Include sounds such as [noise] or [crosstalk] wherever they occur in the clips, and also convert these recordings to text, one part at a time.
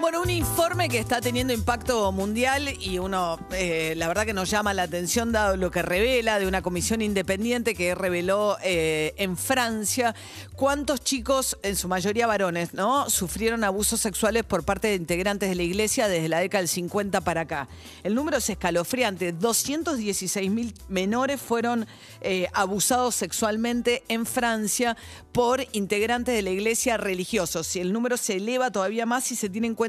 Bueno, un informe que está teniendo impacto mundial y uno, eh, la verdad que nos llama la atención dado lo que revela de una comisión independiente que reveló eh, en Francia cuántos chicos, en su mayoría varones, ¿no? Sufrieron abusos sexuales por parte de integrantes de la iglesia desde la década del 50 para acá. El número es escalofriante. 216 mil menores fueron eh, abusados sexualmente en Francia por integrantes de la iglesia religiosos. Y el número se eleva todavía más si se tiene en cuenta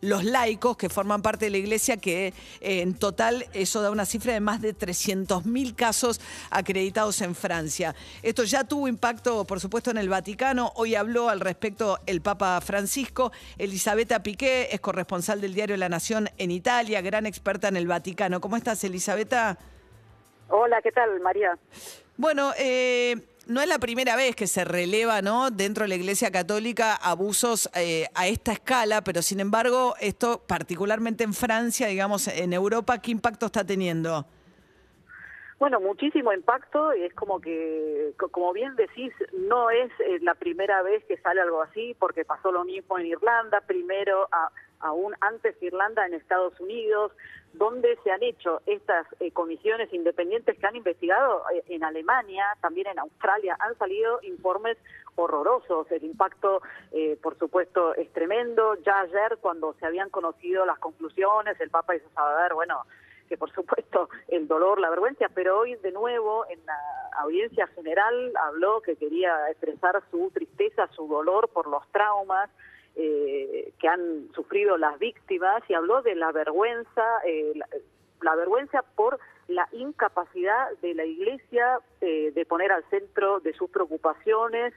los laicos que forman parte de la iglesia, que eh, en total eso da una cifra de más de 300 mil casos acreditados en Francia. Esto ya tuvo impacto, por supuesto, en el Vaticano. Hoy habló al respecto el Papa Francisco. Elisabetta Piqué es corresponsal del diario La Nación en Italia, gran experta en el Vaticano. ¿Cómo estás, Elisabetta? Hola, ¿qué tal, María? Bueno, eh, no es la primera vez que se releva, ¿no? Dentro de la Iglesia Católica abusos eh, a esta escala, pero sin embargo, esto particularmente en Francia, digamos, en Europa, ¿qué impacto está teniendo? Bueno, muchísimo impacto y es como que, como bien decís, no es eh, la primera vez que sale algo así, porque pasó lo mismo en Irlanda, primero a, aún antes Irlanda en Estados Unidos, donde se han hecho estas eh, comisiones independientes que han investigado eh, en Alemania, también en Australia, han salido informes horrorosos. El impacto, por supuesto, es tremendo. Ya ayer, cuando se habían conocido las conclusiones, el Papa hizo saber, bueno, que por supuesto [laughs] el dolor, la vergüenza, pero hoy de nuevo en la audiencia general habló que quería expresar su tristeza, su dolor por los traumas eh, que han sufrido las víctimas y habló de la vergüenza, eh, la, vergüenza por la incapacidad de la Iglesia eh, de poner al centro de sus preocupaciones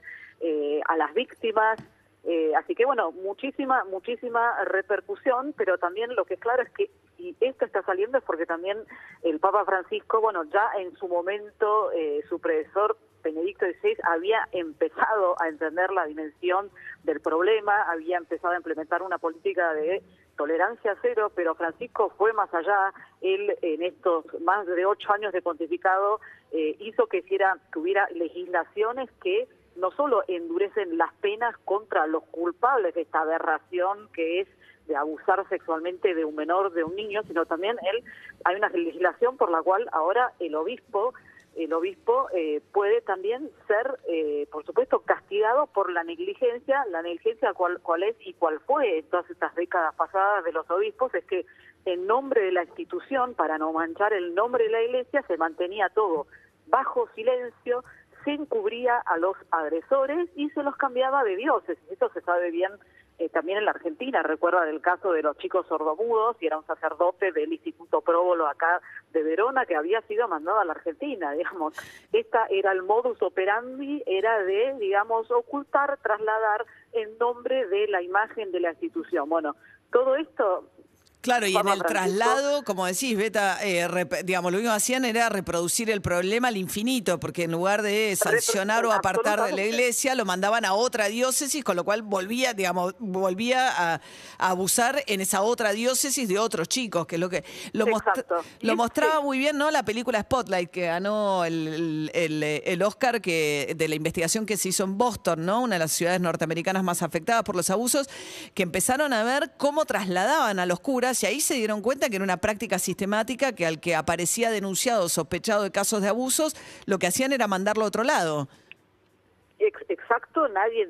a las víctimas, eh, así que bueno, muchísima, muchísima repercusión, pero también lo que es claro es que y esto está saliendo es porque también el Papa Francisco, bueno, ya en su momento eh, su predecesor Benedicto XVI había empezado a entender la dimensión del problema, había empezado a implementar una política de tolerancia cero, pero Francisco fue más allá. Él, en estos más de ocho años de pontificado, eh, hizo que, hiciera, que hubiera legislaciones que no solo endurecen las penas contra los culpables de esta aberración que es de abusar sexualmente de un menor, de un niño, sino también él hay una legislación por la cual ahora el obispo el obispo eh, puede también ser, eh, por supuesto, castigado por la negligencia. La negligencia cuál, cuál es y cuál fue en todas estas décadas pasadas de los obispos es que en nombre de la institución, para no manchar el nombre de la iglesia, se mantenía todo bajo silencio, se encubría a los agresores y se los cambiaba de dioses. Esto se sabe bien eh, también en la Argentina. Recuerda del caso de los chicos sordomudos y era un sacerdote del Instituto Próbolo acá de Verona que había sido mandado a la Argentina, [laughs] digamos. Esta era el modus operandi, era de, digamos, ocultar, trasladar en nombre de la imagen de la institución. Bueno, todo esto Claro, y en el traslado, como decís, Beta, eh, digamos, lo único que hacían era reproducir el problema al infinito, porque en lugar de sancionar o apartar de la iglesia, lo mandaban a otra diócesis, con lo cual volvía, digamos, volvía a, abusar en esa otra diócesis de otros chicos, que es lo que lo, lo mostraba muy bien, ¿no? La película Spotlight, que ganó el, el, Oscar que, de la investigación que se hizo en Boston, ¿no? Una de las ciudades norteamericanas más afectadas por los abusos, que empezaron a ver cómo trasladaban a los curas y ahí se dieron cuenta que era una práctica sistemática que al que aparecía denunciado, sospechado de casos de abusos, lo que hacían era mandarlo a otro lado. Exacto, nadie,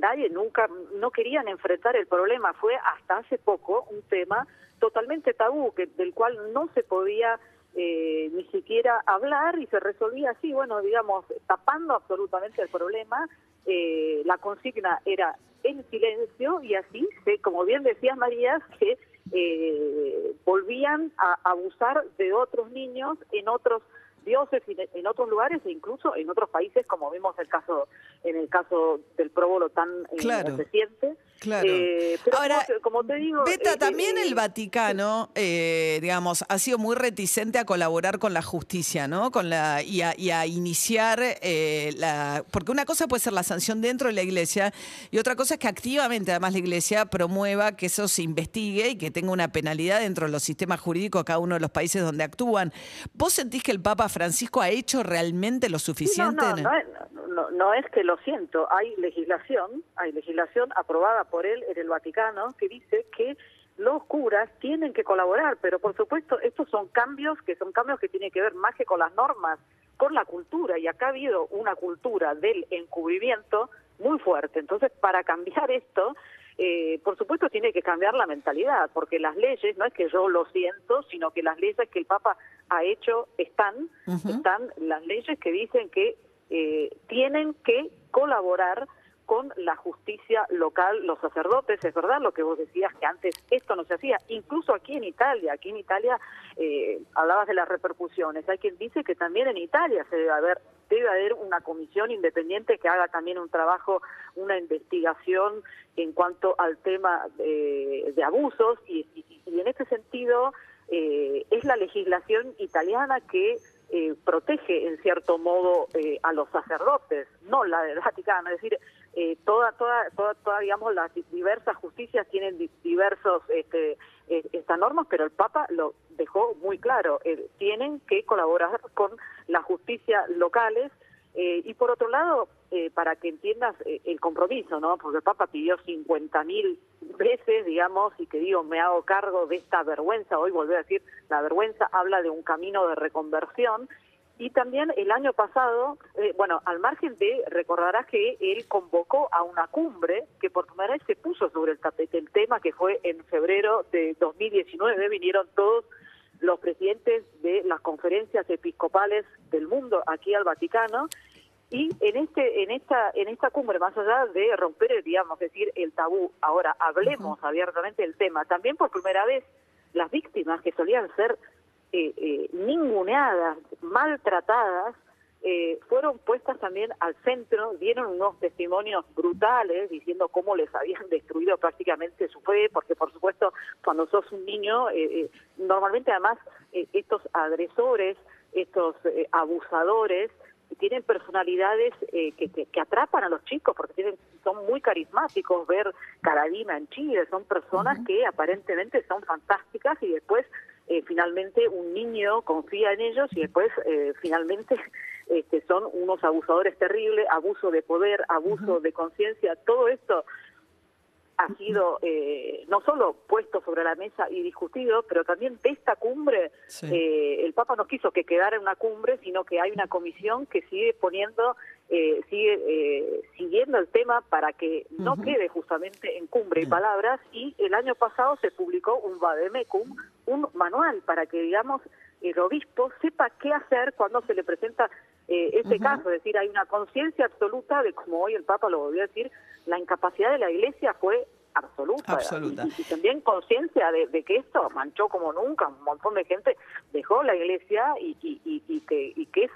nadie nunca, no querían enfrentar el problema. Fue hasta hace poco un tema totalmente tabú, que, del cual no se podía eh, ni siquiera hablar y se resolvía así, bueno, digamos, tapando absolutamente el problema. Eh, la consigna era en silencio y así, como bien decía María, que eh, volvían a abusar de otros niños en otros dioses en otros lugares e incluso en otros países como vimos el caso en el caso del próbolo tan eh, reciente Claro. Eh, pero Ahora, como, te- como te digo... Beta, eh, también eh, el Vaticano, [laughs] eh, digamos, ha sido muy reticente a colaborar con la justicia, ¿no? Con la, y, a, y a iniciar eh, la. Porque una cosa puede ser la sanción dentro de la iglesia y otra cosa es que activamente, además, la iglesia promueva que eso se investigue y que tenga una penalidad dentro de los sistemas jurídicos de cada uno de los países donde actúan. ¿Vos sentís que el Papa Francisco ha hecho realmente lo Sí, suficiente? No, no, no, no, no es que lo siento. Hay legislación, hay legislación aprobada por él en el Vaticano que dice que los curas tienen que colaborar, pero por supuesto estos son cambios que son cambios que tienen que ver más que con las normas, con la cultura. Y acá ha habido una cultura del encubrimiento muy fuerte. Entonces, para cambiar esto, eh, por supuesto tiene que cambiar la mentalidad, porque las leyes, no es que yo lo siento, sino que las leyes que el Papa ha hecho están, están las leyes que dicen que eh, tienen que colaborar con la justicia local, los sacerdotes, es verdad lo que vos decías que antes esto no se hacía, incluso aquí en Italia, aquí en Italia eh, hablabas de las repercusiones, hay quien dice que también en Italia se debe haber debe haber una comisión independiente que haga también un trabajo, una investigación en cuanto al tema eh, de abusos y, y- y en este sentido eh, es la legislación italiana que eh, protege en cierto modo eh, a los sacerdotes, no la del Vaticano, es decir, eh, toda, toda, toda, toda, digamos, las diversas justicias tienen di- diversos este, estas normas, pero el Papa lo dejó muy claro, eh, tienen que colaborar con las justicias locales eh, y por otro lado, eh, para que entiendas eh, el compromiso, ¿no? Porque el Papa pidió 50.000 veces, digamos, y que digo, me hago cargo de esta vergüenza, hoy volví a decir, la vergüenza habla de un camino de reconversión, y también el año pasado, eh, bueno, al margen de, recordarás que él convocó a una cumbre que por primera vez se puso sobre el tapete el tema, que fue en febrero de 2019, vinieron todos los presidentes de las conferencias episcopales del mundo aquí al Vaticano. Y en este en esta en esta cumbre más allá de romper el digamos decir el tabú ahora hablemos abiertamente del tema también por primera vez las víctimas que solían ser eh, eh, ninguneadas maltratadas eh, fueron puestas también al centro, dieron unos testimonios brutales diciendo cómo les habían [laughs] destruido prácticamente su fe, porque por supuesto cuando sos un niño, eh, eh, normalmente además eh, estos agresores, estos eh, abusadores, tienen personalidades eh, que, que, que atrapan a los chicos porque tienen son muy carismáticos ver Carolina en Chile son personas que aparentemente son fantásticas y después eh, finalmente un niño confía en ellos y después eh, finalmente este, son unos abusadores terribles abuso de poder abuso de conciencia. Todo esto ha sido eh, no solo puesto sobre la mesa y discutido, pero también de esta cumbre, Sí. eh, el Papa no quiso que quedara en una cumbre, sino que hay una comisión que sigue poniendo, eh, sigue eh, siguiendo el tema para que no quede justamente en cumbre y palabras, y el año pasado se publicó un vademecum, un manual para que, digamos, el obispo sepa qué hacer cuando se le presenta eh, este caso, es decir, hay una conciencia absoluta de, como hoy el Papa lo volvió a decir, la incapacidad de la Iglesia fue absoluta. Absoluta. Y, y también conciencia de, de que esto manchó como nunca, un montón de gente dejó la Iglesia y, y, que, y que es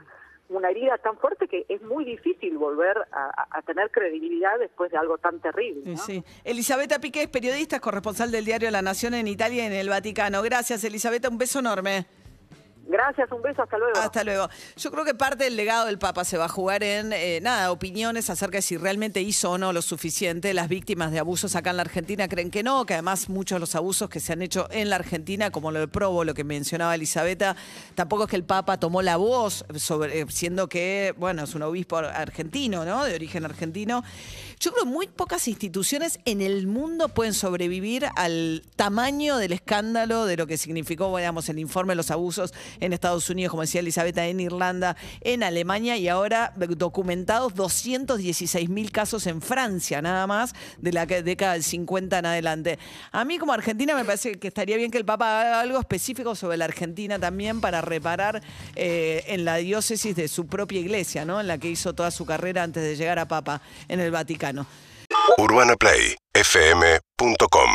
una herida tan fuerte que es muy difícil volver a, tener credibilidad después de algo tan terrible. ¿no? sí. Elisabetta Piqué es periodista, es corresponsal del diario La Nación en Italia y en el Vaticano. Gracias, Elisabetta. Un beso enorme. Gracias, un beso, hasta luego. Hasta luego. Yo creo que parte del legado del Papa se va a jugar en, eh, nada, opiniones acerca de si realmente hizo o no lo suficiente. Las víctimas de abusos acá en la Argentina creen que no, que además muchos de los abusos que se han hecho en la Argentina, como lo de Probo, lo que mencionaba Elisabetta, tampoco es que el Papa tomó la voz, sobre, eh, siendo que, bueno, es un obispo argentino, ¿no? De origen argentino. Yo creo que muy pocas instituciones en el mundo pueden sobrevivir al tamaño del escándalo de lo que significó, digamos, el informe de los abusos en Estados Unidos, como decía Elisabetta, en Irlanda, en Alemania y ahora documentados 216 mil casos en Francia, nada más, de la década del 50 en adelante. A mí como Argentina me parece que estaría bien que el Papa haga algo específico sobre la Argentina también para reparar eh, en la diócesis de su propia iglesia, ¿no? En la que hizo toda su carrera antes de llegar a Papa en el Vaticano. UrbanaPlayFM.com